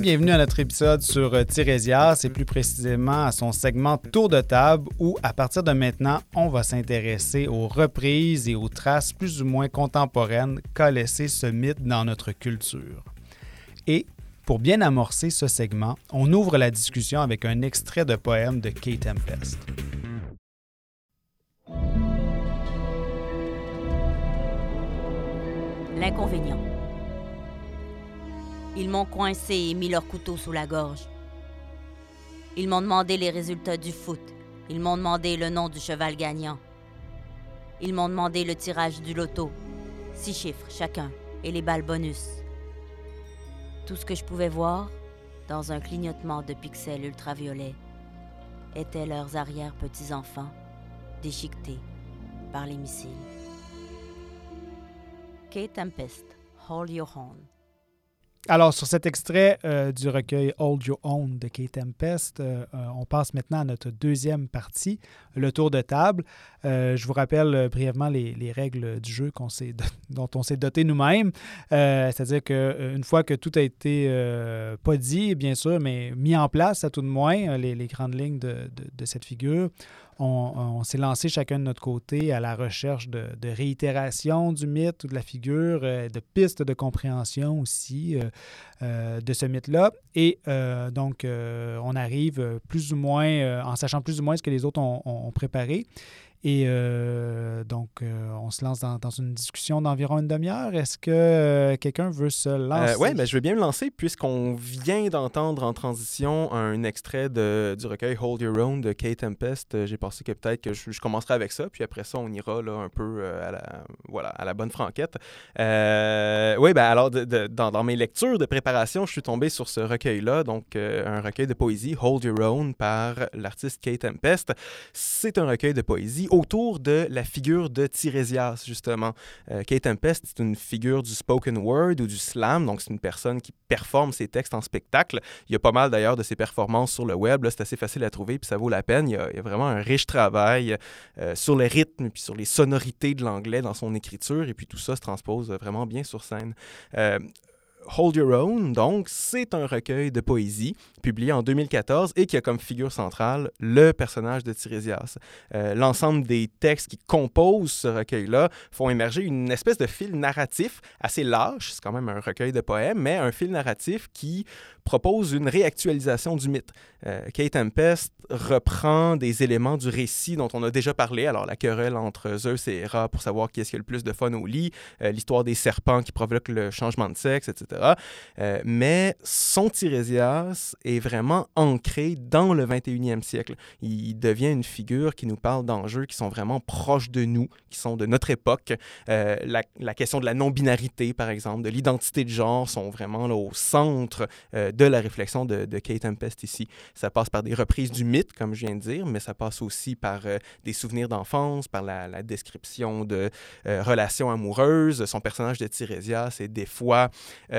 Bienvenue à notre épisode sur euh, Tirésias et plus précisément à son segment Tour de table où, à partir de maintenant, on va s'intéresser aux reprises et aux traces plus ou moins contemporaines qu'a laissé ce mythe dans notre culture. Et pour bien amorcer ce segment, on ouvre la discussion avec un extrait de poème de Kate Tempest. L'inconvénient. Ils m'ont coincé et mis leur couteau sous la gorge. Ils m'ont demandé les résultats du foot. Ils m'ont demandé le nom du cheval gagnant. Ils m'ont demandé le tirage du loto. Six chiffres chacun et les balles bonus. Tout ce que je pouvais voir, dans un clignotement de pixels ultraviolets, étaient leurs arrière-petits-enfants déchiquetés par les missiles. Alors, sur cet extrait euh, du recueil Hold Your Own de Kate Tempest, euh, euh, on passe maintenant à notre deuxième partie, le tour de table. je vous rappelle brièvement les, règles du jeu dont on s'est doté nous-mêmes. C'est-à-dire qu'une fois que tout a été, pas dit, bien sûr, mais mis en place à tout de moins, les, grandes lignes de cette figure, on, s'est lancé chacun de notre côté à la recherche de, réitération du mythe ou de la figure, euh, de pistes de compréhension aussi euh, euh, de ce mythe-là. Et donc, on arrive plus ou moins, en sachant plus ou moins ce que les autres ont préparé. Et euh, donc, euh, on se lance dans, une discussion d'environ une demi-heure. Est-ce que euh, quelqu'un veut se lancer? oui, ben, je veux bien me lancer puisqu'on vient d'entendre en transition un extrait de, du recueil Hold Your Own de Kate Tempest. J'ai pensé que peut-être que je, commencerai avec ça, puis après ça, on ira là, un peu à, la, voilà, à la bonne franquette. oui, ben, alors, dans, dans, mes lectures de préparation, je suis tombé sur ce recueil-là, donc un recueil de poésie, Hold Your Own, par l'artiste Kate Tempest. C'est un recueil de poésie autour de la figure de Tirésias, justement. Euh, Kate Tempest, c'est une figure du spoken word ou du slam, donc c'est une personne qui performe ses textes en spectacle. Il y a pas mal d'ailleurs de ses performances sur le web, c'est assez facile à trouver, puis ça vaut la peine. Il y a, vraiment un riche travail euh, sur le rythme, puis sur les sonorités de l'anglais dans son écriture, et puis tout ça se transpose vraiment bien sur scène. Euh, Hold Your Own, donc, c'est un recueil de poésie publié en 2014 et qui a comme figure centrale le personnage de Tirésias. Euh, l'ensemble des textes qui composent ce recueil-là font émerger une espèce de fil narratif assez lâche, c'est quand même un recueil de poèmes, mais un fil narratif qui propose une réactualisation du mythe. Euh, Kate Tempest reprend des éléments du récit dont on a déjà parlé, alors la querelle entre Zeus et Hera pour savoir qui est-ce qui a le plus de fun au lit, euh, l'histoire des serpents qui provoquent le changement de sexe, etc. Euh, mais son Tirésias est vraiment ancré dans le 21e siècle. Il devient une figure qui nous parle d'enjeux qui sont vraiment proches de nous, qui sont de notre époque. La, la, question de la non-binarité, par exemple, de l'identité de genre sont vraiment au centre de la réflexion de, Kate Tempest ici. Ça passe par des reprises du mythe, comme je viens de dire, mais ça passe aussi par euh, des souvenirs d'enfance, par la, description de euh, relations amoureuses. Son personnage de Tirésias est des fois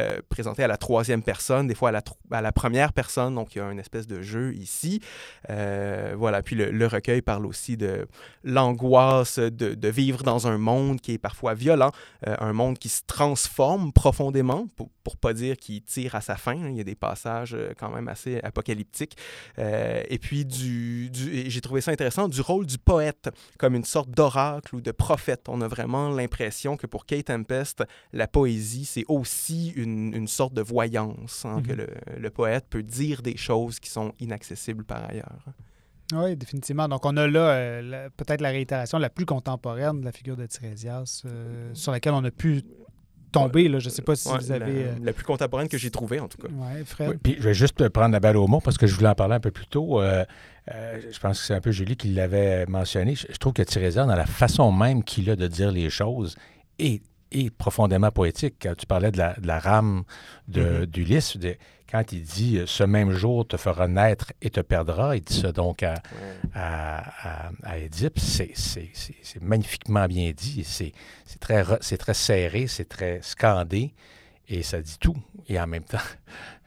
euh, présenté à la troisième personne, des fois à la, première personne, donc il y a une espèce de jeu ici. voilà, puis le, recueil parle aussi de l'angoisse de, vivre dans un monde qui est parfois violent, un monde qui se transforme profondément, pour pas dire qu'il tire à sa fin. Il y a des passage euh, quand même assez apocalyptique. Euh, et puis, du, j'ai trouvé ça intéressant, du rôle du poète comme une sorte d'oracle ou de prophète. On a vraiment l'impression que pour Kate Tempest, la poésie, c'est aussi une, une, sorte de voyance, hein, que mhm. le, le, poète peut dire des choses qui sont inaccessibles par ailleurs. Oui, définitivement. Donc, on a là euh, peut-être la réitération la plus contemporaine de la figure de Tirésias, sur laquelle on a pu tomber. Là. Je ne sais pas si vous avez. Euh, la, plus contemporaine que j'ai trouvée, en tout cas. Oui, Fred? puis je vais juste prendre la balle au mot parce que je voulais en parler un peu plus tôt. Euh, euh, je pense que c'est un peu Julie qui l'avait mentionné. Je, trouve que Tirésias, dans la façon même qu'il a de dire les choses, est, profondément poétique. Quand tu parlais de la, rame mm-hmm. d'Ulysse, de, quand il dit Ce même jour te fera naître et te perdra, il dit ça donc à, à, à, Édipe. C'est magnifiquement bien dit. C'est très, très serré, c'est très scandé et ça dit tout. Et en même temps,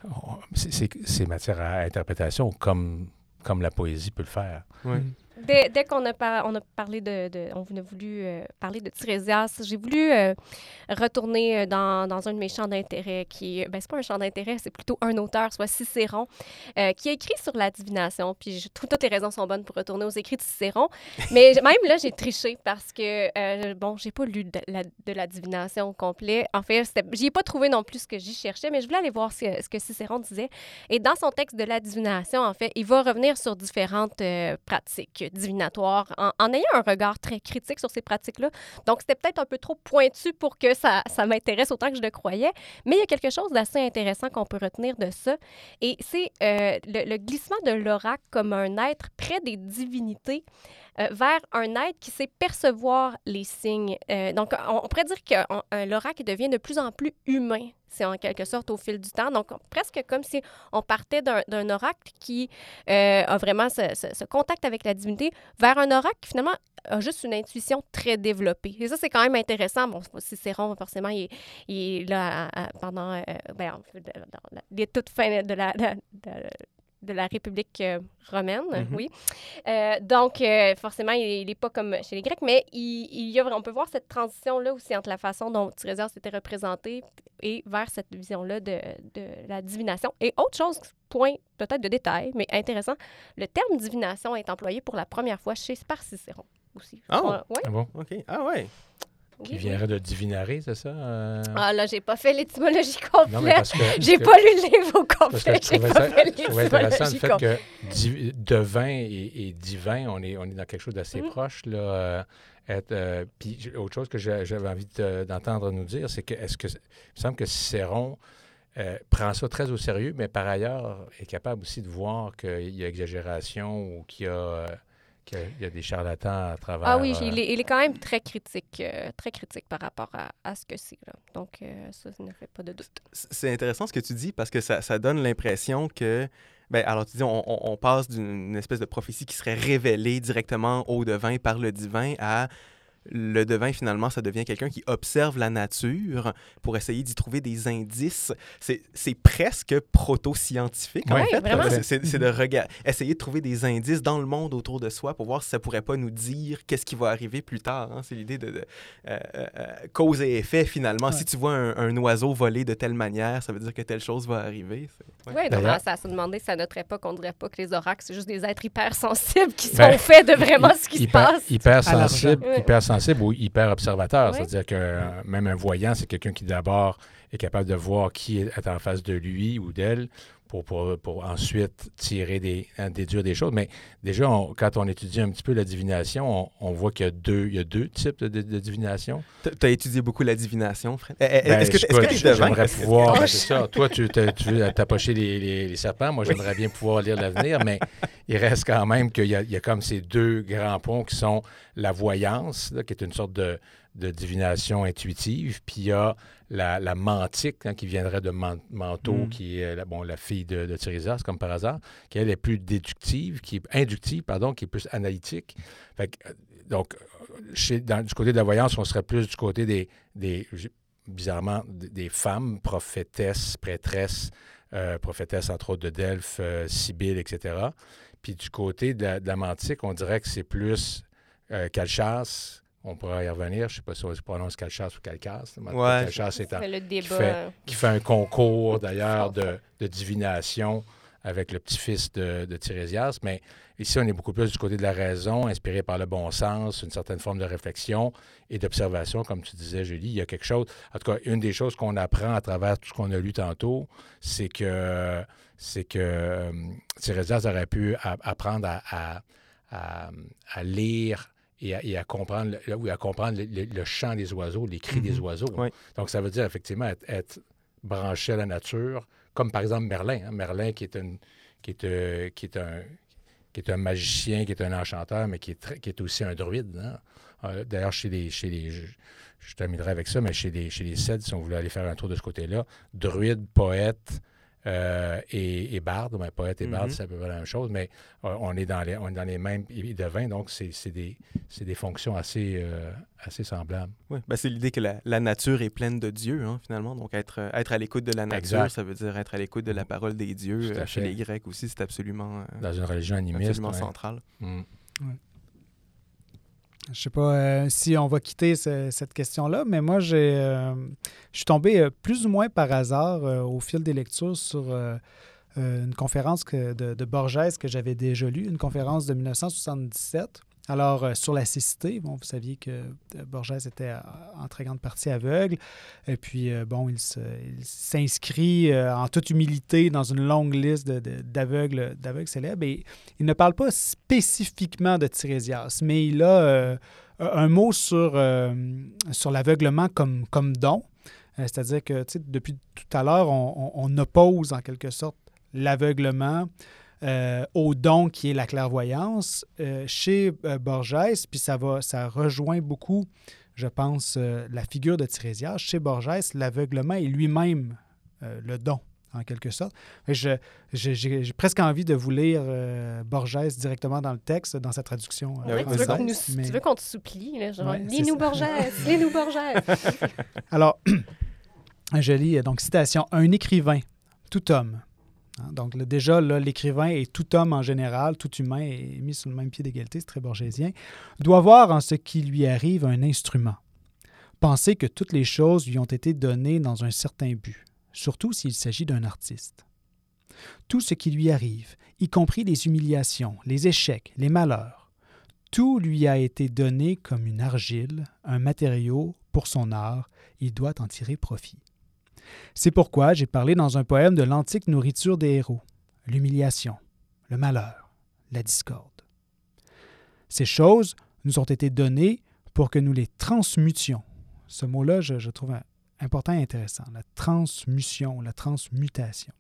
c'est matière à interprétation comme, comme la poésie peut le faire. Oui. Dès, dès qu'on a, par- on a parlé de, de- On a voulu euh, parler de Tirésias, j'ai voulu euh, retourner euh, dans, dans un de mes champs d'intérêt qui. Ben, c'est pas un champ d'intérêt, c'est plutôt un auteur, soit Cicéron, euh, qui a écrit sur la divination. Puis je toutes tes raisons sont bonnes pour retourner aux écrits de Cicéron. Mais même là, j'ai triché parce que, bon, j'ai pas lu de la, de la divination au complet. En fait, j'y ai pas trouvé non plus ce que j'y cherchais, mais je voulais aller voir ce, ce que Cicéron disait. Et dans son texte de la divination, en fait, il va revenir sur différentes pratiques divinatoires en, ayant un regard très critique sur ces pratiques-là. Donc, c'était peut-être un peu trop pointu pour que ça, ça m'intéresse autant que je le croyais. Mais il y a quelque chose d'assez intéressant qu'on peut retenir de ça. Et c'est euh, le, le glissement de l'oracle comme un être près des divinités euh, vers un être qui sait percevoir les signes. Euh, donc, on, pourrait dire que euh, l'oracle devient de plus en plus humain, c'est en quelque sorte au fil du temps. Donc, presque comme si on partait d'un oracle qui a vraiment ce, contact avec la divinité vers un oracle qui finalement a juste une intuition très développée. Et ça, c'est quand même intéressant. Bon, Cicéron, forcément, il est, il est là pendant euh, ben, la- les toutes fins de la, de- la République euh, romaine, Mhm. oui. Euh, donc, euh, forcément, il n'est pas comme chez les Grecs, mais il, il y a, on peut voir cette transition-là aussi entre la façon dont Tirésias était représenté et vers cette vision-là de, de la divination. Et autre chose, point peut-être de détail, mais intéressant, le terme divination est employé pour la première fois chez par Cicéron aussi. Ah! On- ouais, Ah bon? OK. Ah ouais. Qui oui, oui. viendrait de divinare, c'est ça? euh? Ah là, j'ai pas fait l'étymologie complète. J'ai pas lu le livre au complet. J'ai pas ça, fait intéressant le fait complète. que div- devin et, et divin, on est, on est dans quelque chose d'assez Mhm. proche. Là, euh, être, euh, puis autre chose que j'avais envie de- d'entendre nous dire, c'est que est-ce que il me semble que Cicéron prend ça très au sérieux, mais par ailleurs est capable aussi de voir qu'il y a exagération ou qu'il y a, qu'il y a- des charlatans à travers. Ah oui, euh, il est, il est quand même très critique, euh, très critique par rapport à, à ce que c'est. là. Donc, euh, ça, ça ne fait pas de doute. C'est intéressant ce que tu dis parce que ça, ça donne l'impression que. Ben, alors, tu dis, on, on- on passe d'une espèce de prophétie qui serait révélée directement au devin par le divin à le devin, finalement, ça devient quelqu'un qui observe la nature pour essayer d'y trouver des indices. C'est presque proto-scientifique, en fait. C'est- de rega- essayer de trouver des indices dans le monde autour de soi pour voir si ça pourrait pas nous dire qu'est-ce qui va arriver plus tard. hein. C'est l'idée de, de, euh, euh, euh, cause et effet, finalement. Ouais. Si tu vois un, un oiseau voler de telle manière, ça veut dire que telle chose va arriver. C'est- ouais. Oui, donc ça se demander si à notre époque, on ne dirait pas que les oracles, c'est juste des êtres hypersensibles qui Ben, sont faits de vraiment ce qui se passe. Hyper À l'argent. sensible, Ouais. hyper ou hyper observateur. C'est-à-dire que euh, même un voyant, c'est quelqu'un qui d'abord est capable de voir qui est en face de lui ou d'elle pour, pour, pour ensuite tirer des, hein, déduire des choses. Mais déjà, on- quand on étudie un petit peu la divination, on, on voit qu'il y a deux, il y a deux types de, de- de divination. Tu as étudié beaucoup la divination, Fred? Eh, eh, Ben, Est-ce que tu es devin? J'aimerais pouvoir. Ben, c'est ça. Toi, tu, tu veux t'approcher les, les- les serpents. Moi, j'aimerais bien pouvoir lire l'avenir, mais il reste quand même qu'il y, y a comme ces deux grands ponts qui sont la voyance, là, qui est une sorte de, de divination intuitive, puis il y a la, la mantique, hein, qui viendrait de Man- Manteau, Mm. qui est la, bon, la fille de, de Tiresias, comme par hasard, qui elle est plus déductive, qui est inductive, pardon, qui est plus analytique. Fait que, euh, donc, euh, chez, dans, du côté de la voyance, on serait plus du côté des, des bizarrement, des femmes prophétesses, prêtresses, euh, prophétesses entre autres de Delphes, euh, Sibylle, etc. Puis du côté de la, de la mantique, on dirait que c'est plus euh, Calchas. On pourra y revenir. Je ne sais pas si on se prononce Calchas ou Calcas. Ouais. Calchas est en- C'est le débat. fait- euh, qui fait un concours d'ailleurs de, de divination avec le petit-fils de, de Tirésias. Mais ici, on est beaucoup plus du côté de la raison, inspiré par le bon sens, une certaine forme de réflexion et d'observation, comme tu disais, Julie. Il y a quelque chose. En tout cas, une des choses qu'on apprend à travers tout ce qu'on a lu tantôt, c'est que c'est que euh, Tirésias aurait pu apprendre à, à- à- à lire et à, et à comprendre, le, oui, à comprendre le, le- le chant des oiseaux, les cris des Mhm. oiseaux. Oui. Donc, ça veut dire effectivement être, être branché à la nature, comme par exemple Merlin. hein. Merlin qui est, une, qui, est, euh, qui, est un, qui est un magicien, qui est un enchanteur, mais qui est, très- qui est aussi un druide. hein. Euh, D'ailleurs, chez les, chez les je, je terminerai avec ça, mais chez les, chez les Cèdes, si on voulait aller faire un tour de ce côté-là, druide, poète euh, et, et barde, ben, poète et barde, Mhm. c'est à peu près la même chose, mais euh, on, est dans les, on est dans les mêmes et devins, donc c'est des, fonctions assez, euh, assez semblables. Oui, ben, c'est l'idée que la, la nature est pleine de Dieu, hein, finalement. Donc, être, être à l'écoute de la nature, Exact. ça veut dire être à l'écoute de la parole des dieux. Chez les Grecs aussi, c'est absolument, euh, Dans une religion animiste. absolument ouais. central. Mm. Je sais pas euh, si on va quitter ce- cette question-là, mais moi, j'ai, euh, je suis tombé euh, plus ou moins par hasard au fil des lectures sur une conférence de, de Borges que j'avais déjà lue, une conférence de 1977. Alors, euh, sur la cécité, bon, vous saviez que euh, Borges était euh, en très grande partie aveugle. Et puis, bon, il, s'inscrit en toute humilité dans une longue liste d'aveugles, célèbres. Et il ne parle pas spécifiquement de Tirésias, mais il a un mot sur, sur l'aveuglement comme, comme don. C'est-à-dire que depuis tout à l'heure, on oppose en quelque sorte l'aveuglement euh, au don qui est la clairvoyance euh, chez euh, Borges, puis ça, va, ça rejoint beaucoup, je pense, la figure de Tirésias. Chez Borges, l'aveuglement est lui-même le don, en quelque sorte. J'ai presque envie de vous lire Borges directement dans le texte, dans sa traduction. oui, tu, veux qu'on mais- te supplie, là, genre, Ouais, lis-nous. Borges, lis-nous Borges. Alors, je lis donc citation un écrivain, tout homme. Hein, donc déjà, l'écrivain et tout homme en général, tout humain est mis sur le même pied d'égalité, c'est très borgésien, doit voir en ce qui lui arrive un instrument. Penser que toutes les choses lui ont été données dans un certain but, surtout s'il s'agit d'un artiste. Tout ce qui lui arrive, y compris les humiliations, les échecs, les malheurs, tout lui a été donné comme une argile, un matériau pour son art, il doit en tirer profit. C'est pourquoi j'ai parlé dans un poème de l'antique nourriture des héros, l'humiliation, le malheur, la discorde. Ces choses nous ont été données pour que nous les transmutions. Ce mot-là, je, trouve important et intéressant, la transmution, la transmutation.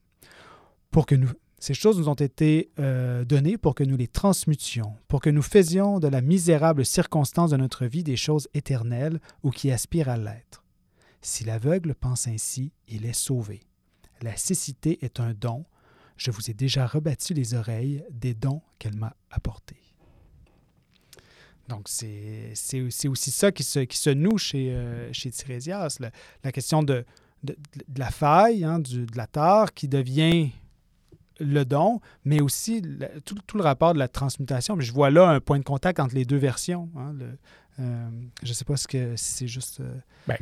Pour que nous, ces choses nous ont été euh, données pour que nous les transmutions, pour que nous faisions de la misérable circonstance de notre vie des choses éternelles ou qui aspirent à l'être. Si l'aveugle pense ainsi, il est sauvé. La cécité est un don. Je vous ai déjà rebattu les oreilles des dons qu'elle m'a apportés. Donc, c'est aussi ça qui se, qui se noue chez, euh, chez Tirésias, la, question de, de, de la faille, hein, du, de la tare qui devient le don, mais aussi tout, tout le rapport de la transmutation. Mais je vois là un point de contact entre les deux versions. hein, euh, je ne sais pas ce que, si c'est juste... euh, Ben,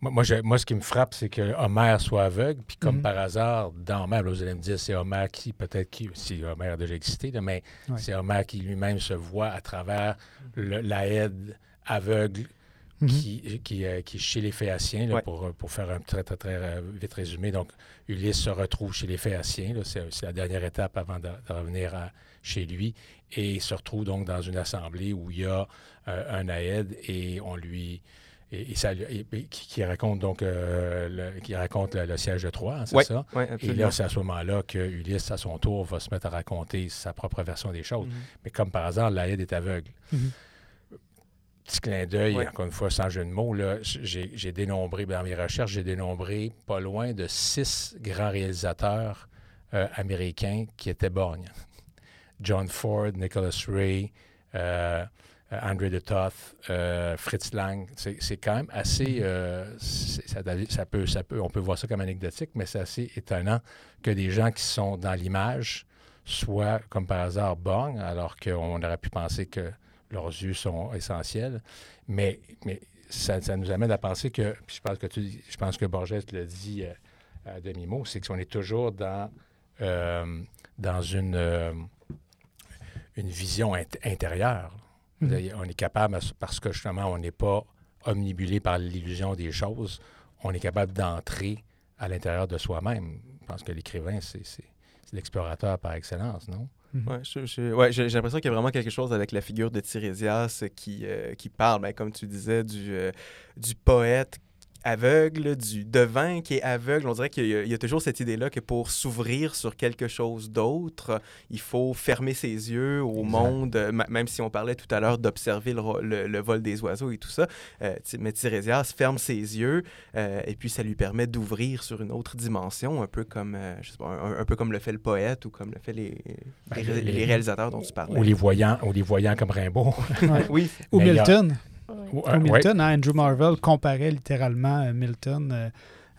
moi, moi, je- moi, ce qui me frappe, c'est que Homère soit aveugle, puis comme Mhm. par hasard, dans Homère, là, vous allez me dire, c'est Homère qui, peut-être, qui, si Homère a déjà existé, là, mais Ouais. c'est Homère qui lui-même se voit à travers le- la aide aveugle Mhm. qui, qui, euh, qui est chez les Phéaciens, là, Ouais. pour, pour faire un très, très, très euh, vite résumé. Donc, Ulysse se retrouve chez les Phéaciens, c'est la dernière étape avant de, de revenir à- chez lui, et il se retrouve donc dans une assemblée où il y a euh, un aède et on lui... Et, et ça, lui- et- et qui, raconte donc euh, le, qui raconte le, le siège de Troie, hein, c'est ça? ouais, Et là, c'est à ce moment-là que Ulysse, à son tour, va se mettre à raconter sa propre version des choses. Mhm. Mais comme par hasard, l'Aïd est aveugle. Mhm. Petit clin d'œil, encore une fois, sans jeu de mots, j'ai dénombré, dans mes recherches, j'ai dénombré pas loin de six grands réalisateurs euh, américains qui étaient borgnes. John Ford, Nicholas Ray, euh, André de Toth, euh, Fritz Lang. C'est quand même assez. euh, c'est- ça, ça peut, ça peut, on peut voir ça comme anecdotique, mais c'est assez étonnant que des gens qui sont dans l'image soient, comme par hasard, borgnes, alors qu'on aurait pu penser que leurs yeux sont essentiels. Mais, mais ça, ça nous amène à penser que, puis je pense que, tu, je pense que Borges l'a dit euh, à demi-mot, c'est qu'on est toujours dans, euh, dans une, euh, une vision int- intérieure. Mhm. On est capable, parce que justement, on n'est pas omnibulé par l'illusion des choses, on est capable d'entrer à l'intérieur de soi-même. Je pense que l'écrivain, c'est l'explorateur par excellence, non? Je- ouais, j'ai l'impression qu'il y a vraiment quelque chose avec la figure de Tirésias qui, euh, qui parle, ben, comme tu disais, du, euh, du poète aveugle, du devin qui est aveugle. On dirait qu'il y, a- il y a toujours cette idée-là que pour s'ouvrir sur quelque chose d'autre, il faut fermer ses yeux au Exact. monde, même si on parlait tout à l'heure d'observer le, le- le vol des oiseaux et tout ça. Euh, mais Tirésias ferme ses yeux euh, et puis ça lui permet d'ouvrir sur une autre dimension, un peu comme, euh, je sais pas, un, un peu comme le fait le poète ou comme le fait les, Ben, les, les- les réalisateurs dont tu parlais. Ou les voyants, ou les voyants comme Rimbaud. Ouais. Oui, Ou Milton. Ouais. Euh, ouais. Milton, hein, Andrew Marvell comparait littéralement euh, Milton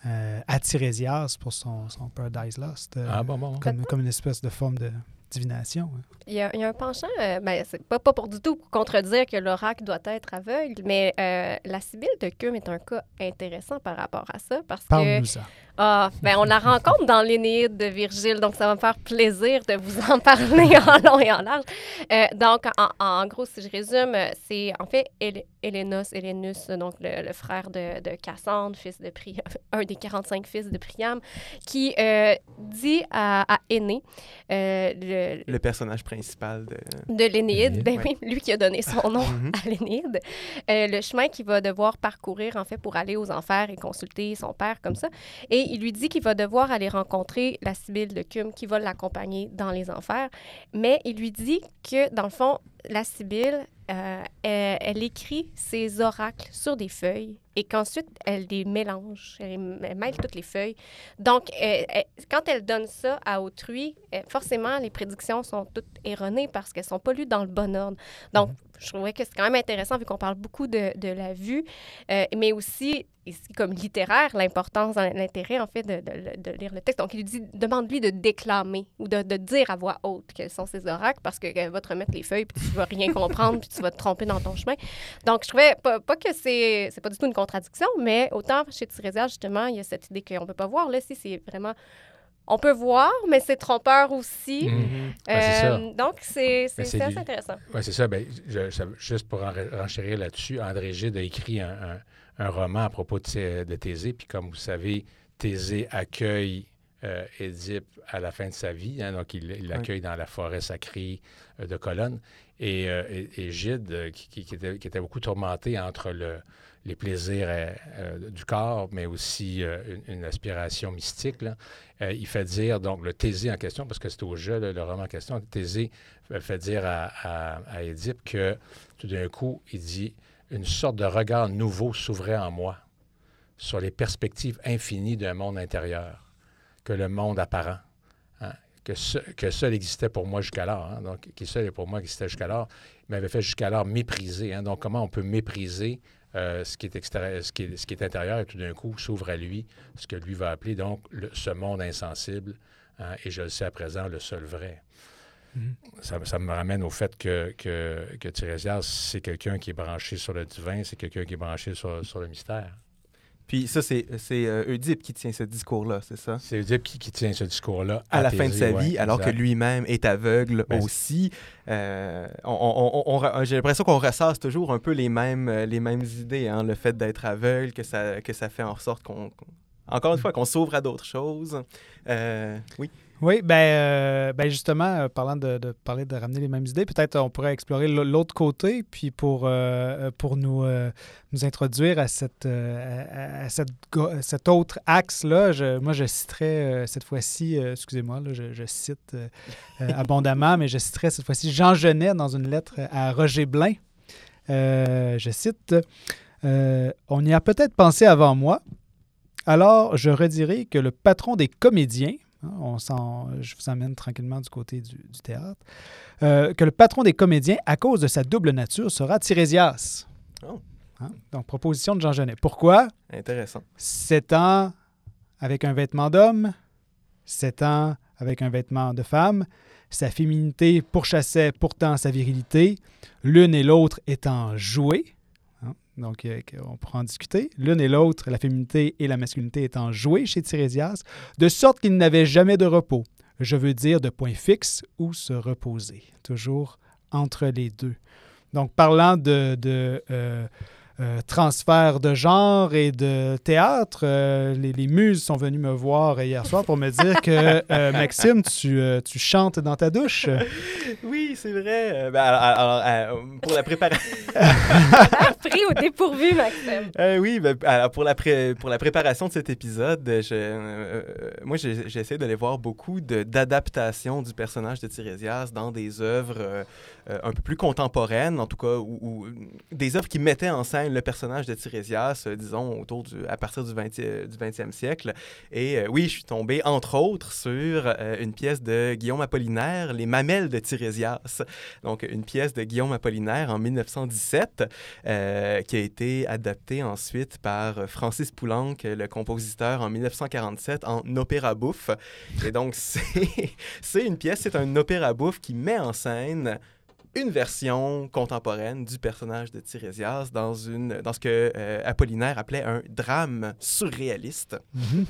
euh, à Tirésias pour son, son Paradise Lost, euh, Ah bon, bon. comme, comme une espèce de forme de, divination. hein. Il y, a, il y a un penchant, euh, ben, c'est pas, pas pour du tout contredire que l'oracle doit être aveugle, mais euh, la Sibylle de Cum est un cas intéressant par rapport à ça parce que Parle-nous ça. Ah, ben, on la rencontre dans l'Énéide de Virgile, donc ça va me faire plaisir de vous en parler en long et en large. Euh, donc, en, en gros, si je résume, euh, c'est en fait Hélé- Hélénos, Hélénus, donc le, le frère de, de Cassandre, fils de Priam, un des 45 fils de Priam, qui euh, dit à, à Aîné, euh, le, Le personnage principal de. de l'Énéide, ben oui, lui qui a donné son nom Mhm. à l'Énéide, le chemin qu'il va devoir parcourir en fait pour aller aux enfers et consulter son père comme ça. Et il lui dit qu'il va devoir aller rencontrer la Sibylle de Cum qui va l'accompagner dans les enfers. Mais il lui dit que dans le fond, la Sibylle, euh, elle, écrit ses oracles sur des feuilles et qu'ensuite elle les mélange, elle, elle mêle toutes les feuilles. Donc, euh, elle- quand elle donne ça à autrui, euh, forcément, les prédictions sont toutes erronées parce qu'elles sont pas lues dans le bon ordre. Donc, je trouvais que c'est quand même intéressant vu qu'on parle beaucoup de, de la vue, euh, mais aussi, ici, comme littéraire, l'importance, l'intérêt, en fait, de, de- de lire le texte. Donc, il lui dit, demande-lui de déclamer ou de, de dire à voix haute quels sont ses oracles parce qu'elle va te remettre les feuilles puis tu vas rien comprendre puis tu vas te tromper dans ton chemin. Donc, je trouvais pas, pas que c'est c'est pas du tout une contradiction, mais autant chez Tirésia, justement, il y a cette idée qu'on peut pas voir. Là, si c'est vraiment... On peut voir, mais c'est trompeur aussi. Mhm. Ouais, ça. Euh, donc, c'est c'est- Mais c'est c'est assez du- intéressant. Oui, c'est ça. Ben, je- ça- juste pour en renchérir là-dessus, André Gide a écrit un, un- un roman à propos de, Thé- de Thésée. Puis comme vous savez, Thésée accueille euh, Édipe à la fin de sa vie. hein, donc, il il l'accueille dans la forêt sacrée euh, de Colonne. Et, euh, et- et Gide, qui, qui- qui était, qui était beaucoup tourmenté entre le- les plaisirs euh, euh, du corps, mais aussi euh, une, aspiration mystique, il fait dire, donc, le Thésée en question, parce que c'est au jeu, le roman en question, Thésée fait- dire à, à, Édipe que tout d'un coup, il dit une sorte de regard nouveau s'ouvrait en moi sur les perspectives infinies d'un monde intérieur que le monde apparent. hein, que, seul existait pour moi jusqu'alors. hein, donc, qui seul est pour moi existait jusqu'alors, m'avait fait jusqu'alors mépriser. hein. donc, comment on peut mépriser euh, ce, qui est extérieur, ce, qui est, ce qui est intérieur et tout d'un coup s'ouvre à lui ce que lui va appeler donc le- ce monde insensible. hein, et je le sais à présent, le seul vrai. Mhm. Ça, ça me ramène au fait que, que, que c'est quelqu'un qui est branché sur le divin, c'est quelqu'un qui est branché sur, sur le mystère. Puis ça, c'est c'est, euh, Oedipe qui tient ce discours-là, c'est ça? C'est Oedipe qui, qui tient ce discours-là. À la fin de sa ouais, vie, alors que lui-même est aveugle Ben, aussi. Euh, on- on- on- on- J'ai l'impression qu'on ressasse toujours un peu les mêmes, euh, les mêmes idées. hein, le fait d'être aveugle, que ça, que ça fait en sorte qu'on... qu'on- Encore une fois, qu'on s'ouvre à d'autres choses. Euh, oui. Oui, ben, euh, ben justement, euh, parlant de, parler de ramener les mêmes idées, peut-être on pourrait explorer l'autre côté, puis pour, euh, pour nous, nous introduire à, cette, à, cette, cet autre axe-là, moi je citerai cette fois-ci, excusez-moi, je, je cite abondamment, mais je citerai cette fois-ci Jean Genet dans une lettre à Roger Blain. Je cite On y a peut-être pensé avant moi, alors je redirai que le patron des comédiens, on s'en- je vous emmène tranquillement du côté du, du théâtre. Euh, que le patron des comédiens, à cause de sa double nature, sera Tirésias. Oh. Hein? Donc, proposition de Jean Genet. Pourquoi? Intéressant. Sept ans avec un vêtement d'homme, sept ans avec un vêtement de femme. Sa féminité pourchassait pourtant sa virilité, l'une et l'autre étant jouées. Donc, euh, on pourra en discuter. L'une et l'autre, la féminité et la masculinité étant jouées chez Tirésias, de sorte qu'il n'avait jamais de repos. Je veux dire de point fixe où se reposer. Toujours entre les deux. Donc, parlant de, de, euh, euh, transfert de genre et de théâtre, euh, les, les muses sont venues me voir hier soir pour me dire que euh, Maxime, tu, euh, tu chantes dans ta douche. Oui, c'est vrai. Euh, ben, alors, alors, euh, pour la préparation... Pris au dépourvu, Maxime. Euh, oui, ben, alors pour, la pré- pour la préparation de cet épisode, je, moi j'ai essayé d'aller voir beaucoup de- d'adaptations du personnage de Tirésias dans des œuvres un peu plus contemporaines, en tout cas, ou des œuvres qui mettaient en scène le personnage de Tirésias, euh, disons, autour du, à partir du 20, du 20e siècle. Et oui, je suis tombé, entre autres, sur une pièce de Guillaume Apollinaire, Les mamelles de Tirésias. Donc, une pièce de Guillaume Apollinaire en 1917, qui a été adaptée ensuite par Francis Poulenc, le compositeur, en 1947, en opéra bouffe. Et donc, c'est une pièce, c'est un opéra bouffe qui met en scène une version contemporaine du personnage de Tirésias dans, une, dans ce que euh, Apollinaire appelait un drame surréaliste. Mm-hmm.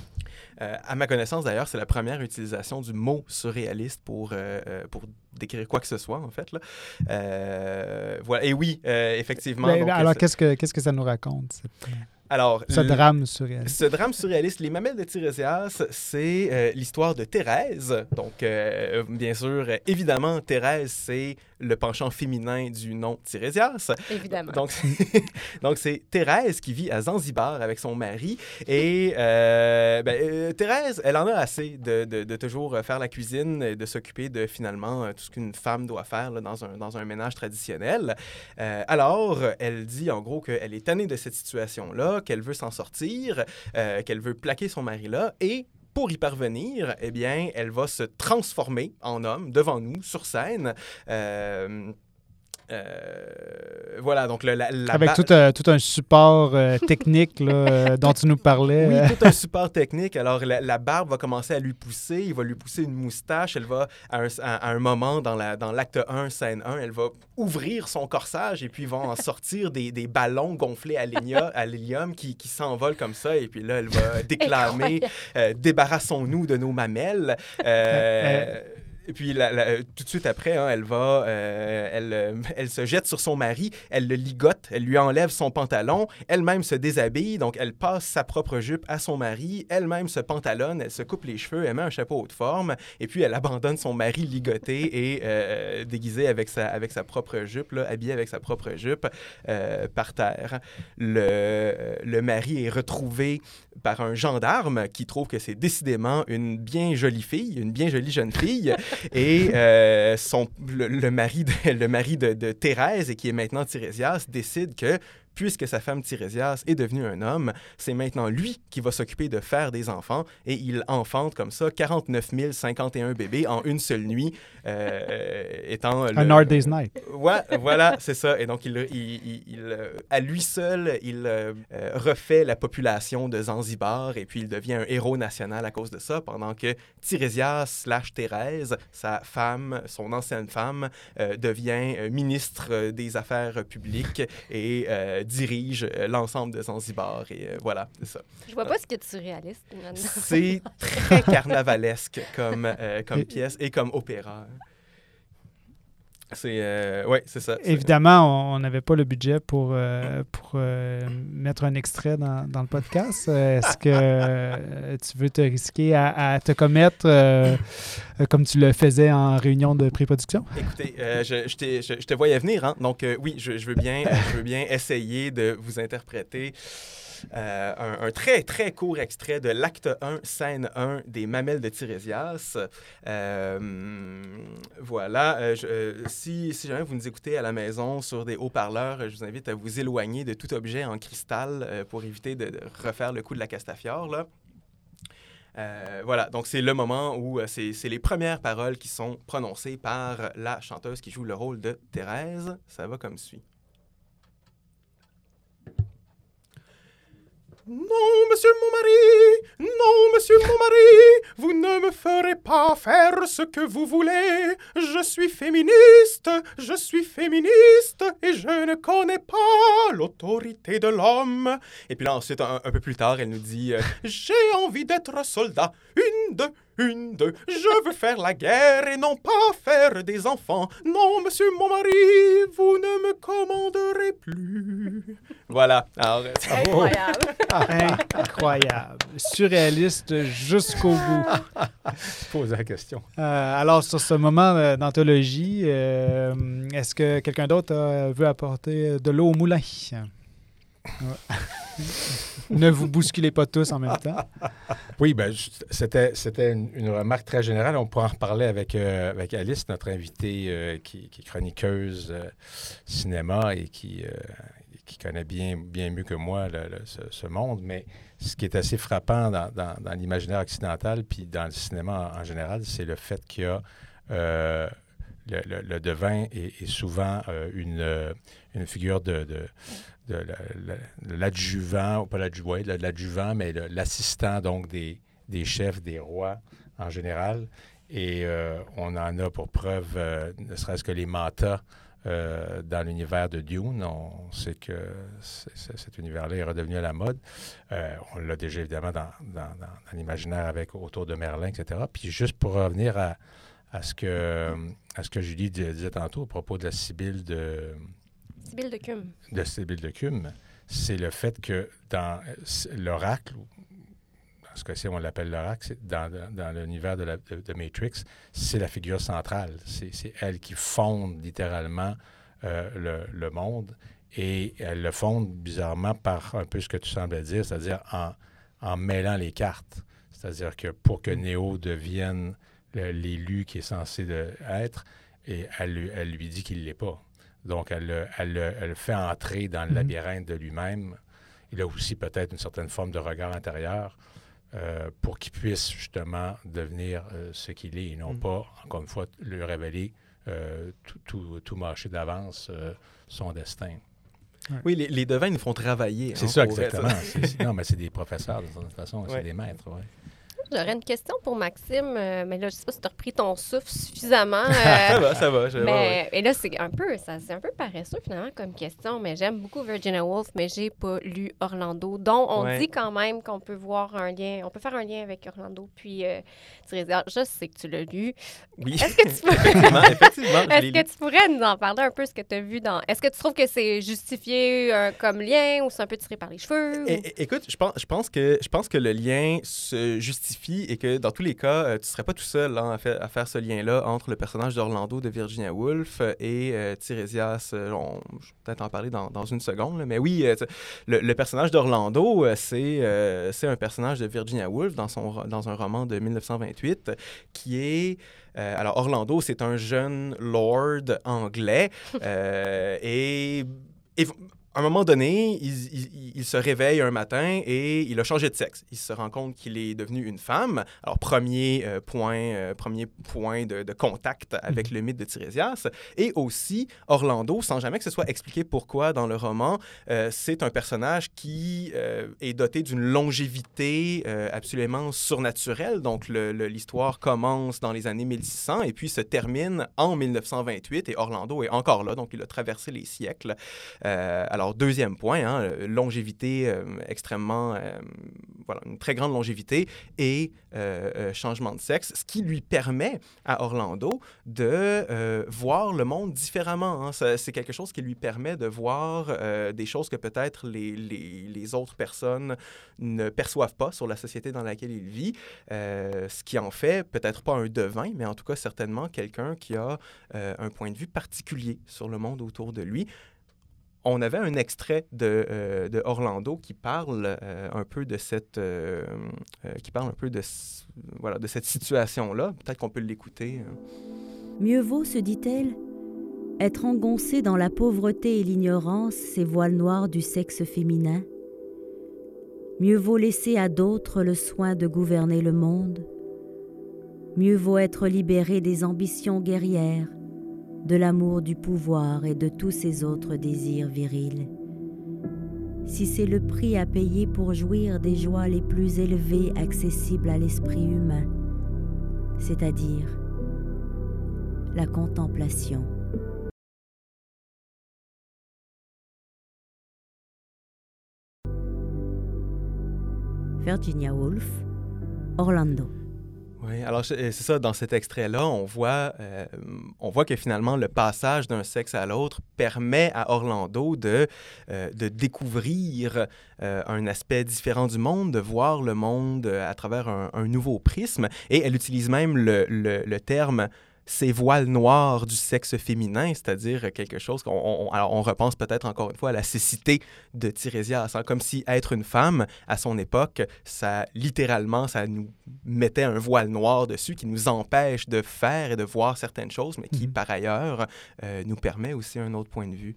Euh, à ma connaissance, d'ailleurs, c'est la première utilisation du mot surréaliste pour, euh, pour décrire quoi que ce soit, en fait. Là. voilà. Et oui, effectivement. Ben, alors, qu'est-ce que, qu'est-ce que ça nous raconte? Alors, ce drame surréaliste? Ce drame surréaliste, Les Mamelles de Tirésias, c'est euh, l'histoire de Thérèse. Donc, euh, bien sûr, évidemment, Thérèse, c'est le penchant féminin du nom Tirésias. Évidemment. Donc, donc c'est Thérèse qui vit à Zanzibar avec son mari. Et euh, ben, Thérèse, elle en a assez de, de, toujours faire la cuisine et de s'occuper de finalement tout ce qu'une femme doit faire là, dans, un, dans un ménage traditionnel. alors, elle dit en gros qu'elle est tannée de cette situation-là qu'elle veut s'en sortir, euh, qu'elle veut plaquer son mari là, et pour y parvenir, eh bien, elle va se transformer en homme devant nous sur scène. Euh, euh, voilà, donc le, la, Avec tout, tout, un support euh, technique euh, dont tu nous parlais. Oui, tout un support technique. Alors, la, barbe va commencer à lui pousser, il va lui pousser une moustache, elle va, à un, à, un moment dans l'acte dans 1, scène 1, elle va ouvrir son corsage et puis va en sortir des, des, ballons gonflés à l'hélium qui, qui s'envolent comme ça. Et puis là, elle va déclamer Débarrassons-nous de nos mamelles. Et puis tout de suite après, hein, elle va, euh, elle, euh, elle se jette sur son mari, elle le ligote, elle lui enlève son pantalon, elle-même se déshabille, donc elle passe sa propre jupe à son mari, elle-même se pantalonne, elle se coupe les cheveux, elle met un chapeau haute forme, et puis elle abandonne son mari ligoté et euh, déguisé avec sa, avec sa propre jupe, là, habillé avec sa propre jupe, par terre. Le, le mari est retrouvé par un gendarme qui trouve que c'est décidément une bien jolie fille, une bien jolie jeune fille. Et euh, son, le, mari, de, le mari de, Thérèse, et qui est maintenant Tirésias, décide que puisque sa femme Tirésias est devenue un homme, c'est maintenant lui qui va s'occuper de faire des enfants et il enfante comme ça 49 051 bébés en une seule nuit, euh, étant... Un hard day's night. Ouais, voilà, c'est ça. Et donc, il, il, euh, à lui seul, il euh, refait la population de Zanzibar et puis il devient un héros national à cause de ça, pendant que Tirésias slash Thérèse, sa femme, son ancienne femme, devient ministre des Affaires publiques et dirige euh, l'ensemble de Zanzibar. Et euh, voilà, c'est ça. Je vois pas ce qui est surréaliste. C'est très carnavalesque comme, euh, comme pièce et comme opéra. C'est euh, ouais, c'est ça. Évidemment, on n'avait pas le budget pour, euh, pour euh, mettre un extrait dans, dans le podcast. Est-ce que tu veux te risquer à, te commettre comme tu le faisais en réunion de pré-production? Écoutez, je, je, je, te voyais venir, hein? donc oui, je, veux bien, je veux bien essayer de vous interpréter euh, un, très, très court extrait de l'acte 1, scène 1 des Mamelles de Tirésias. Euh, voilà. Euh, si, si, jamais vous nous écoutez à la maison sur des haut-parleurs, je vous invite à vous éloigner de tout objet en cristal pour éviter de, refaire le coup de la Castafiore. Là. voilà, donc c'est le moment où c'est les premières paroles qui sont prononcées par la chanteuse qui joue le rôle de Thérèse. Ça va comme suit. Non, monsieur mon mari, non, monsieur mon mari, vous ne me ferez pas faire ce que vous voulez. Je suis féministe, je suis féministe, et je ne connais pas l'autorité de l'homme. Et puis là, ensuite, un, peu plus tard, elle nous dit euh, J'ai envie d'être soldat. Une, deux, une, deux, je veux faire la guerre et non pas faire des enfants. Non, monsieur mon mari, vous ne me commanderez plus. Voilà. Incroyable. Incroyable. Surréaliste jusqu'au bout. Pose la question. Euh, alors, sur ce moment euh, d'anthologie, euh, est-ce que quelqu'un d'autre veut apporter de l'eau au moulin? ne vous bousculez pas tous en même temps. Oui, ben, c'était, c'était une, remarque très générale. On pourra en reparler avec, euh, avec Alice, notre invitée euh, qui, est chroniqueuse euh, cinéma et qui, qui connaît bien, bien mieux que moi ce, monde, mais ce qui est assez frappant dans, dans, l'imaginaire occidental, puis dans le cinéma en, général, c'est le fait qu'il y a euh, le, devin est, souvent une, une, figure de, l'adjuvant, pas l'adjuvant, l'adjuvant, mais l'assistant donc des, des chefs, des rois en général. Et euh, on en a pour preuve, ne serait-ce que les mantas euh, dans l'univers de Dune. On sait que cet univers-là est redevenu à la mode. Euh, on l'a déjà évidemment dans, l'imaginaire avec autour de Merlin, etc. Puis juste pour revenir à, ce, que, à ce que Julie disait tantôt à propos de la Sibylle de... De Cume. De de Cume, c'est le fait que dans l'oracle, ce cas-ci, on l'appelle l'oracle, dans, dans l'univers de, de, Matrix, c'est la figure centrale. C'est elle qui fonde littéralement euh, le, monde et elle le fonde bizarrement par un peu ce que tu semblais dire, c'est-à-dire en, en, mêlant les cartes. C'est-à-dire que pour que Néo devienne l'élu qui est censé être, et elle, elle lui dit qu'il ne l'est pas. Donc, elle, elle, elle, le fait entrer dans le mm-hmm. labyrinthe de lui-même. Il a aussi peut-être une certaine forme de regard intérieur. Euh, pour qu'il puisse justement devenir euh, ce qu'il est et non mm. pas, encore une fois, lui révéler euh, tout, tout, marché d'avance son destin. Oui, les, devins nous font travailler. C'est hein, ça, exactement. non, mais c'est des professeurs, de toute façon, c'est des maîtres. Ouais. J'aurais une question pour Maxime, euh, mais là, je sais pas si tu as repris ton souffle suffisamment. ça va, ça va. mais, et là, c'est un peu, ça, c'est un peu paresseux finalement comme question, mais j'aime beaucoup Virginia Woolf, mais j'ai pas lu Orlando, dont on dit quand même qu'on peut voir un lien, on peut faire un lien avec Orlando, puis euh, je sais que tu l'as lu. Oui. Est-ce que tu pourrais, Est-ce que tu pourrais nous en parler un peu ce que tu as vu dans. Est-ce que tu trouves que c'est justifié euh, comme lien ou c'est un peu tiré par les cheveux? écoute, je pense, je pense que je pense que le lien se justifie et que dans tous les cas, euh, tu ne serais pas tout seul hein, à, faire ce lien-là entre le personnage d'Orlando de Virginia Woolf et euh, Tiresias. Euh, on, je vais peut-être en parler dans, une seconde, mais oui, le, personnage d'Orlando, c'est c'est un personnage de Virginia Woolf dans, son, dans un roman de 1928 qui est... alors, Orlando, c'est un jeune lord anglais et à un moment donné, il, se réveille un matin et il a changé de sexe. Il se rend compte qu'il est devenu une femme. Alors, premier euh, point, euh, premier point de, contact avec mhm. le mythe de Tirésias. Et aussi, Orlando, sans jamais que ce soit expliqué pourquoi dans le roman, euh, c'est un personnage qui est doté d'une longévité absolument surnaturelle. Donc, l'histoire commence dans les années 1600 et puis se termine en 1928 et Orlando est encore là. Donc, il a traversé les siècles. alors, deuxième point, hein, longévité euh, extrêmement, euh, voilà, une très grande longévité et euh, changement de sexe, ce qui lui permet à Orlando de voir le monde différemment. Hein. C'est quelque chose qui lui permet de voir des choses que peut-être les, les, autres personnes ne perçoivent pas sur la société dans laquelle il vit, ce qui en fait peut-être pas un devin, mais en tout cas certainement quelqu'un qui a un point de vue particulier sur le monde autour de lui on avait un extrait de, euh, Orlando qui parle euh, un peu de cette euh, qui parle un peu de voilà de cette situation là. Peut-être qu'on peut, l'écouter. Hein. Mieux vaut, se dit-elle, être engoncé dans la pauvreté et l'ignorance, ces voiles noirs du sexe féminin. Mieux vaut laisser à d'autres le soin de gouverner le monde. Mieux vaut être libéré des ambitions guerrières de l'amour du pouvoir et de tous ses autres désirs virils. Si c'est le prix à payer pour jouir des joies les plus élevées accessibles à l'esprit humain, c'est-à-dire la contemplation. Virginia Woolf, Orlando. Oui, alors c'est ça, dans cet extrait-là, on, voit, euh, on voit que finalement le passage d'un sexe à l'autre permet à Orlando de, euh, de découvrir euh, un aspect différent du monde, de voir le monde à travers un, nouveau prisme. Et elle utilise même le, le terme ces voiles noirs du sexe féminin, c'est-à-dire quelque chose qu'on on, alors on repense peut-être encore une fois à la cécité de Tirésias, hein, comme si être une femme à son époque, ça littéralement, ça nous mettait un voile noir dessus qui nous empêche de faire et de voir certaines choses, mais qui mhm. par ailleurs euh, nous permet aussi un autre point de vue.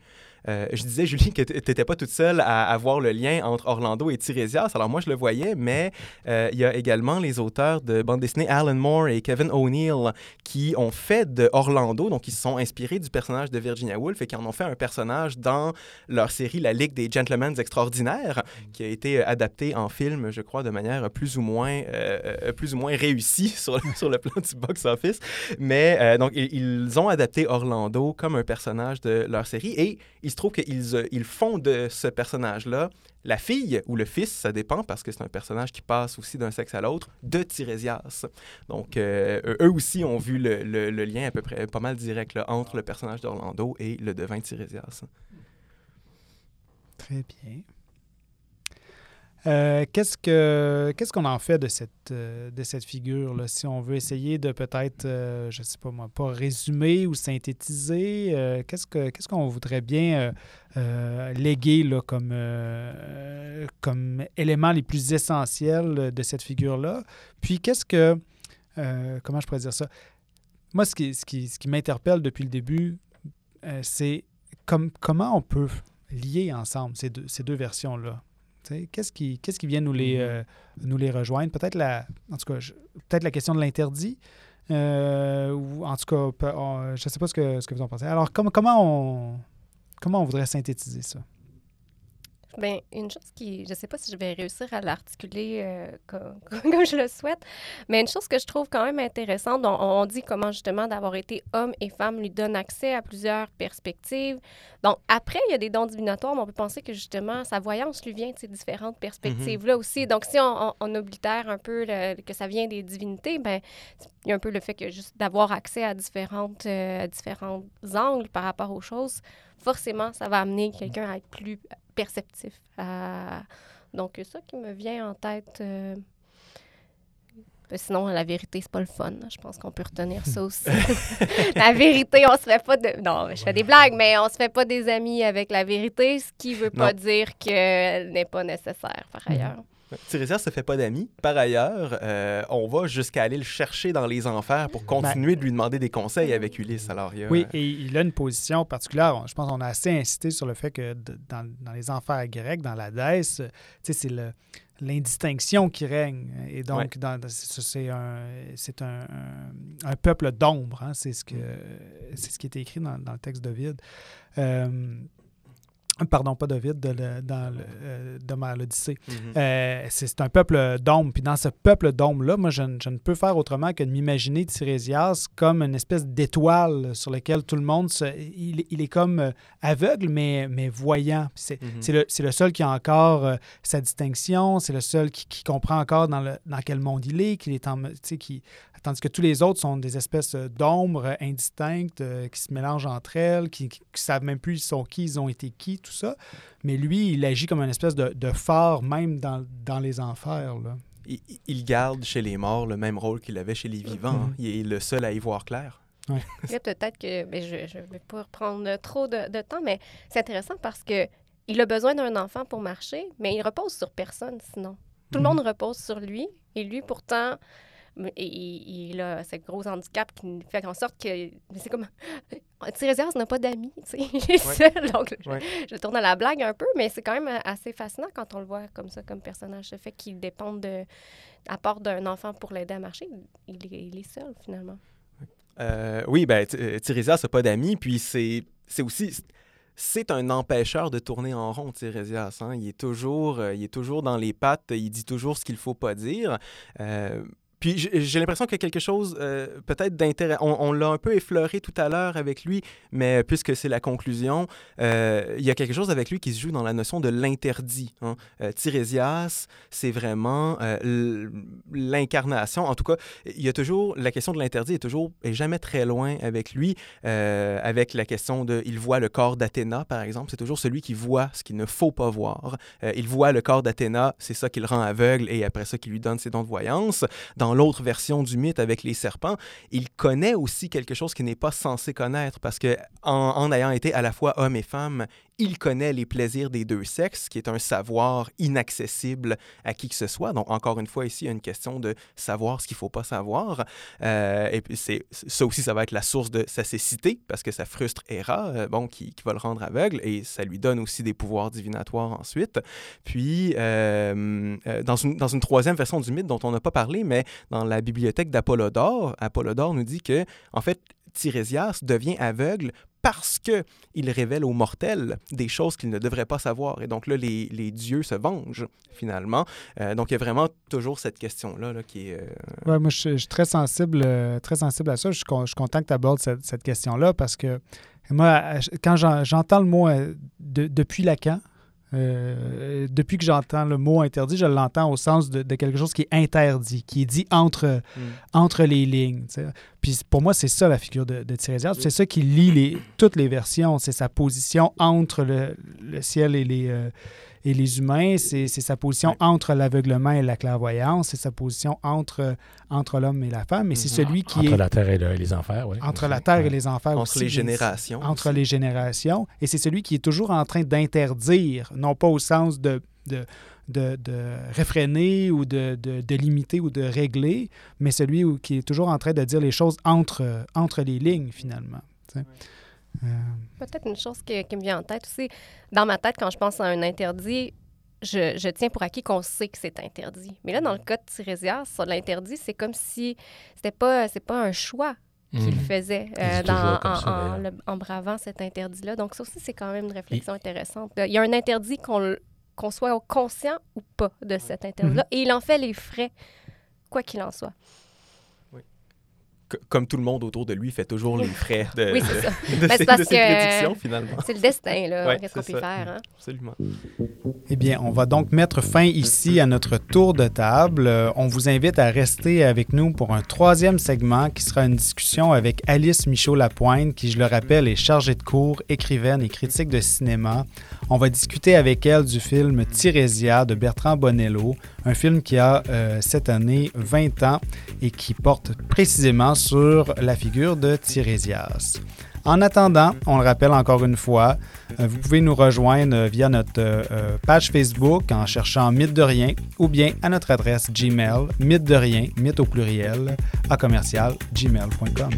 Euh, je disais, Julie, que tu n'étais pas toute seule à, à, voir le lien entre Orlando et Tiresias. Alors moi, je le voyais, mais euh, il y a également les auteurs de bande dessinée Alan Moore et Kevin O'Neill qui ont fait de Orlando, donc ils se sont inspirés du personnage de Virginia Woolf et qui en ont fait un personnage dans leur série La Ligue des Gentlemen Extraordinaires, qui a été adapté en film, je crois, de manière plus ou moins, euh, plus ou moins réussie sur, sur le plan du box-office. Mais donc, ils, ils ont adapté Orlando comme un personnage de leur série et il se trouve qu'ils euh, ils font de ce personnage-là la fille ou le fils, ça dépend parce que c'est un personnage qui passe aussi d'un sexe à l'autre, de Tirésias. Donc, euh, eux aussi ont vu le, le, lien à peu près pas mal direct entre le personnage d'Orlando et le devin Tirésias. Très bien. Euh, qu'est-ce que qu'est-ce qu'on en fait de cette euh, de cette figure là si on veut essayer de peut-être euh, je sais pas moi pas résumer ou synthétiser euh, qu'est-ce que qu'est-ce qu'on voudrait bien léguer là comme comme éléments les plus essentiels de cette figure là puis qu'est-ce que comment je pourrais dire ça? Moi ce qui ce qui, ce qui m'interpelle depuis le début c'est comme comment on peut lier ensemble ces deux ces deux versions là Qu'est-ce qui, qu'est-ce qui vient nous les, euh, nous les rejoindre? Peut-être la, en tout cas, peut-être la question de l'interdit. Euh, ou en tout cas, on, je ne sais pas ce que, ce que vous en pensez. Alors, com comment, on, comment on voudrait synthétiser ça? Bien, une chose qui, je ne sais pas si je vais réussir à l'articuler euh, comme, comme, je le souhaite, mais une chose que je trouve quand même intéressante, on, on dit comment justement d'avoir été homme et femme lui donne accès à plusieurs perspectives. Donc, après, il y a des dons divinatoires, mais on peut penser que justement, sa voyance lui vient de ces différentes perspectives-là mm -hmm. aussi. Donc, si on, on, on oblitère un peu le, que ça vient des divinités, ben il y a un peu le fait que juste d'avoir accès à, différentes, euh, différents angles par rapport aux choses, forcément, ça va amener quelqu'un à être plus perceptif. À... Donc, ça qui me vient en tête. Euh... Sinon, la vérité, c'est pas le fun. Je pense qu'on peut retenir ça aussi. la vérité, on se fait pas de. Non, je fais des blagues, mais on se fait pas des amis avec la vérité, ce qui veut pas non. dire qu'elle n'est pas nécessaire par ailleurs. Mm -hmm. Tiresias se fait pas d'amis. Par ailleurs, euh, on va jusqu'à aller le chercher dans les enfers pour continuer ben, de lui demander des conseils avec Ulysse. Alors, il a... Oui, et il a une position particulière. Je pense qu'on a assez insisté sur le fait que dans, dans les enfers grecs, dans l'Hadès, c'est le l'indistinction qui règne. Et donc, ouais. c'est un, un, un, peuple d'ombre. Hein? C'est ce, que, ce qui est écrit dans, dans le texte d'Ovide. Euh, Pardon, pas David, de le, dans le, euh, d'Homère, l'Odyssée. Mm -hmm. euh, c'est un peuple d'hommes. Puis dans ce peuple d'hommes-là, moi, je, je, ne peux faire autrement que de m'imaginer Tirésias comme une espèce d'étoile sur laquelle tout le monde, se, il, il, est comme aveugle, mais, mais voyant. C'est mm -hmm. le, le, seul qui a encore euh, sa distinction. C'est le seul qui, qui, comprend encore dans, le, dans quel monde il est, qu'il est en, qui, tandis que tous les autres sont des espèces d'ombres indistinctes euh, qui se mélangent entre elles, qui ne savent même plus ils sont qui, ils ont été qui, tout ça. Mais lui, il agit comme une espèce de, de phare même dans, dans les enfers. Là. Il, il, garde chez les morts le même rôle qu'il avait chez les vivants. Mm -hmm. Il est le seul à y voir clair. Ouais. Peut-être que mais je ne vais pas prendre trop de, de temps, mais c'est intéressant parce que il a besoin d'un enfant pour marcher, mais il repose sur personne sinon. Tout le monde repose sur lui et lui, pourtant, et, il a ce gros handicap qui fait en sorte que c'est comme n'a pas d'amis, tu sais, il est ouais. Donc, je, je, tourne à la blague un peu, mais c'est quand même assez fascinant quand on le voit comme ça, comme personnage. Le fait qu'il dépende de, à part d'un enfant pour l'aider à marcher, il est, il est seul finalement. Euh, oui, ben, Tiresias n'a pas d'amis, puis c'est aussi c'est un empêcheur de tourner en rond, Tiresias. Hein? Il, est toujours, euh, il est toujours dans les pattes, il dit toujours ce qu'il ne faut pas dire. Euh, puis j'ai l'impression a quelque chose euh, peut-être d'intérêt. On, l'a un peu effleuré tout à l'heure avec lui, mais puisque c'est la conclusion, euh, il y a quelque chose avec lui qui se joue dans la notion de l'interdit. Hein. Euh, Tirésias, c'est vraiment l'incarnation. En tout cas, il y a toujours la question de l'interdit est toujours est jamais très loin avec lui. Avec la question de, il voit le corps d'Athéna par exemple, c'est toujours celui qui voit ce qu'il ne faut pas voir. Il voit le corps d'Athéna, c'est ça qui le rend aveugle et après ça qui lui donne ses dons de voyance. Dans l'autre version du mythe avec les serpents, il connaît aussi quelque chose qu'il n'est pas censé connaître parce que en, ayant été à la fois homme et femme, il connaît les plaisirs des deux sexes, qui est un savoir inaccessible à qui que ce soit. Donc, encore une fois, ici, il y a une question de savoir ce qu'il ne faut pas savoir. Euh, et puis, ça aussi, ça va être la source de sa cécité, parce que ça frustre Hera, euh, bon, qui, qui, va le rendre aveugle, et ça lui donne aussi des pouvoirs divinatoires ensuite. Puis, euh, dans, une, dans une troisième version du mythe dont on n'a pas parlé, mais dans la bibliothèque d'Apollodore, Apollodore nous dit que, en fait, Tirésias devient aveugle parce qu'il révèle aux mortels des choses qu'ils ne devraient pas savoir. Et donc là, les, les dieux se vengent, finalement. Euh, donc il y a vraiment toujours cette question-là là, qui est... Euh... Ouais, moi, je, suis très sensible, euh, très sensible à ça. Je suis, je suis content que tu abordes cette, question-là parce que moi, quand j'entends le mot euh, de, depuis Lacan, euh, depuis que j'entends le mot interdit, je l'entends au sens de, de, quelque chose qui est interdit, qui est dit entre, mm. entre les lignes. T'sais. Puis pour moi, c'est ça la figure de, de. C'est ça qui lie les, toutes les versions. C'est sa position entre le, le ciel et les, euh, et les humains. C'est sa position Ouais. entre l'aveuglement et la clairvoyance. C'est sa position entre, entre l'homme et la femme. Et c'est Mhm. celui qui Entre est la terre et, le- et les enfers, oui. entre la terre et les enfers. entre aussi, les générations. entre aussi. les générations. Et c'est celui qui est toujours en train d'interdire, non pas au sens de, de, de, de réfréner ou de, de, de limiter ou de régler, mais celui où- qui est toujours en train de dire les choses entre, entre les lignes, finalement. tu sais. Peut-être une chose qui, qui me vient en tête aussi. Dans ma tête, quand je pense à un interdit, je, je tiens pour acquis qu'on sait que c'est interdit. Mais là, dans le cas de Tirésias, sur l'interdit, c'est comme si c'était pas, c'est pas un choix qu'il Mhm. faisait euh, dans- en, ça, en- d'ailleurs. le- en bravant cet interdit-là. Donc, ça aussi, c'est quand même une réflexion intéressante. Il y a un interdit qu'on qu'on soit conscient ou pas de cet interdit-là. Et il en fait les frais, quoi qu'il en soit. Comme tout le monde autour de lui fait toujours les frais de, Oui, c'est ça. de, Ben, ses, c'est parce de ses que- prédictions, finalement. C'est le destin, là. Ouais, Qu'est-ce qu'on peut faire, hein? Absolument. Eh bien, on va donc mettre fin ici à notre tour de table. Euh, on vous invite à rester avec nous pour un troisième segment qui sera une discussion avec Alice Michaud-Lapointe, qui, je le rappelle, est chargée de cours, écrivaine et critique de cinéma. On va discuter avec elle du film Tirésia de Bertrand Bonello, un film qui a euh, cette année 20 ans et qui porte précisément sur la figure de Tirésias. En attendant, on le rappelle encore une fois, euh, vous pouvez nous rejoindre via notre euh, page Facebook en cherchant Mythe de rien ou bien à notre adresse Gmail, mythe de rien, mythe au pluriel, à commercial, gmail.com.